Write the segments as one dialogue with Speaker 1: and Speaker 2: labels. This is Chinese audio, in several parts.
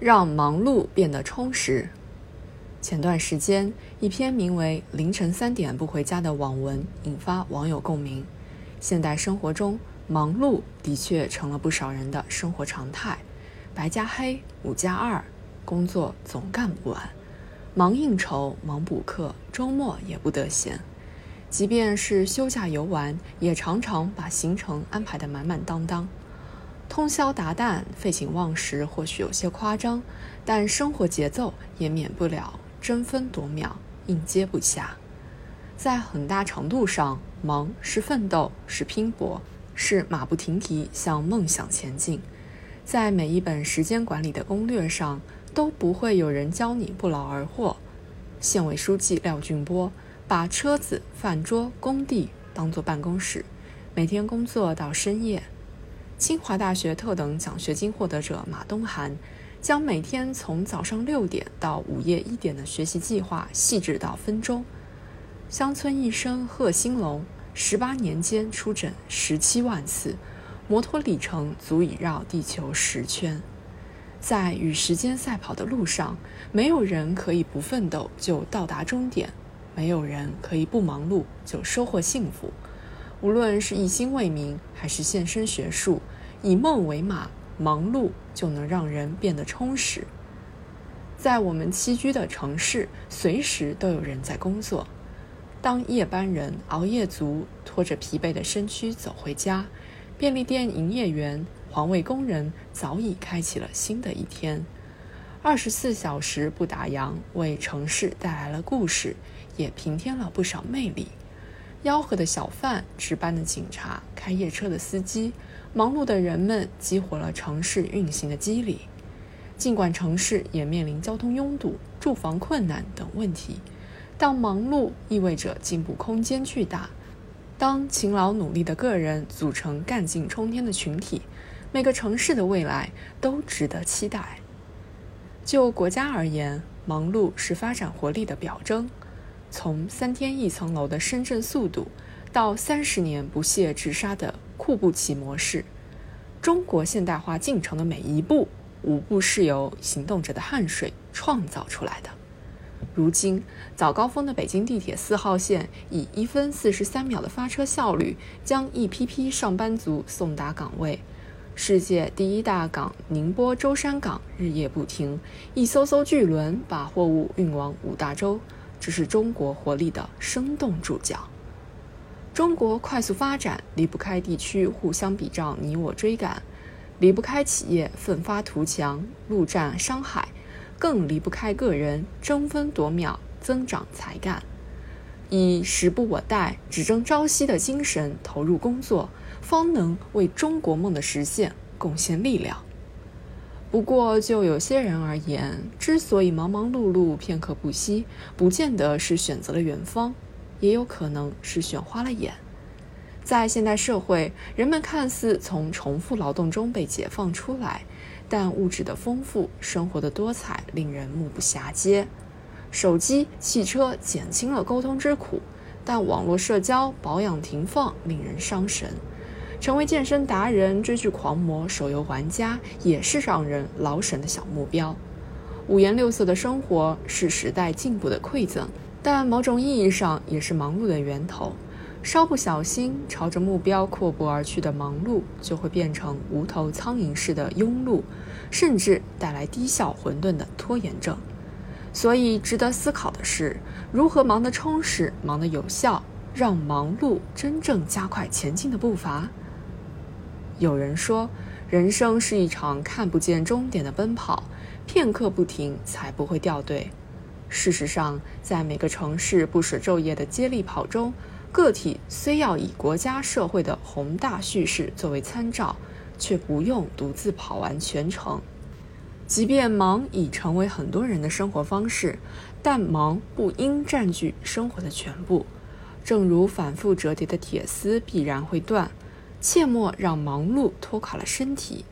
Speaker 1: 让忙碌变得充实。前段时间，一篇名为《凌晨三点不回家》的网文引发网友共鸣。现代生活中，忙碌的确成了不少人的生活常态。白加黑，五加二，工作总干不完，忙应酬，忙补课，周末也不得闲。即便是休假游玩，也常常把行程安排得满满当当。通宵达旦、废寝忘食，或许有些夸张，但生活节奏也免不了争分夺秒、应接不暇。在很大程度上，忙是奋斗，是拼搏，是马不停蹄向梦想前进。在每一本时间管理的攻略上，都不会有人教你不劳而获。县委书记廖俊波把车子、饭桌、工地当作办公室，每天工作到深夜。清华大学特等奖学金获得者马东涵，将每天从早上六点到午夜一点的学习计划细致到分钟。乡村医生贺兴龙，十八年间出诊十七万次，摩托里程足以绕地球十圈。在与时间赛跑的路上，没有人可以不奋斗就到达终点，没有人可以不忙碌就收获幸福。无论是一心为民，还是献身学术，以梦为马，忙碌就能让人变得充实。在我们栖居的城市，随时都有人在工作。当夜班人、熬夜族拖着疲惫的身躯走回家，便利店营业员、环卫工人早已开启了新的一天。二十四小时不打烊，为城市带来了故事，也平添了不少魅力。吆喝的小贩、值班的警察、开夜车的司机，忙碌的人们激活了城市运行的机理。尽管城市也面临交通拥堵、住房困难等问题，但忙碌意味着进步空间巨大。当勤劳努力的个人组成干劲冲天的群体，每个城市的未来都值得期待。就国家而言，忙碌是发展活力的表征。从三天一层楼的深圳速度，到三十年不懈直杀的库布齐模式，中国现代化进程的每一步，无不是由行动者的汗水创造出来的。如今，早高峰的北京地铁四号线以一分四十三秒的发车效率，将一批批上班族送达岗位；世界第一大港宁波舟山港日夜不停，一艘艘巨轮把货物运往五大洲。这是中国活力的生动注脚。中国快速发展离不开地区互相比照、你我追赶，离不开企业奋发图强、陆战商海，更离不开个人争分夺秒、增长才干。以时不我待、只争朝夕的精神投入工作，方能为中国梦的实现贡献力量。不过，就有些人而言，之所以忙忙碌碌、片刻不息，不见得是选择了远方，也有可能是选花了眼。在现代社会，人们看似从重复劳动中被解放出来，但物质的丰富、生活的多彩令人目不暇接。手机、汽车减轻了沟通之苦，但网络社交保养停放令人伤神。成为健身达人、追剧狂魔、手游玩家，也是让人劳神的小目标。五颜六色的生活是时代进步的馈赠，但某种意义上也是忙碌的源头。稍不小心，朝着目标阔步而去的忙碌，就会变成无头苍蝇似的庸碌，甚至带来低效混沌的拖延症。所以，值得思考的是，如何忙得充实、忙得有效，让忙碌真正加快前进的步伐。有人说，人生是一场看不见终点的奔跑，片刻不停才不会掉队。事实上，在每个城市不舍昼夜的接力跑中，个体虽要以国家社会的宏大叙事作为参照，却不用独自跑完全程。即便忙已成为很多人的生活方式，但忙不应占据生活的全部。正如反复折叠的铁丝必然会断。切莫让忙碌拖垮了身体，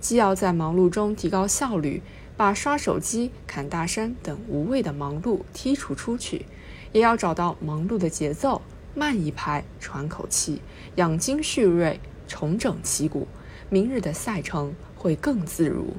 Speaker 1: 既要在忙碌中提高效率，把刷手机、砍大山等无谓的忙碌剔除出去，也要找到忙碌的节奏，慢一拍，喘口气，养精蓄锐，重整旗鼓，明日的赛程会更自如。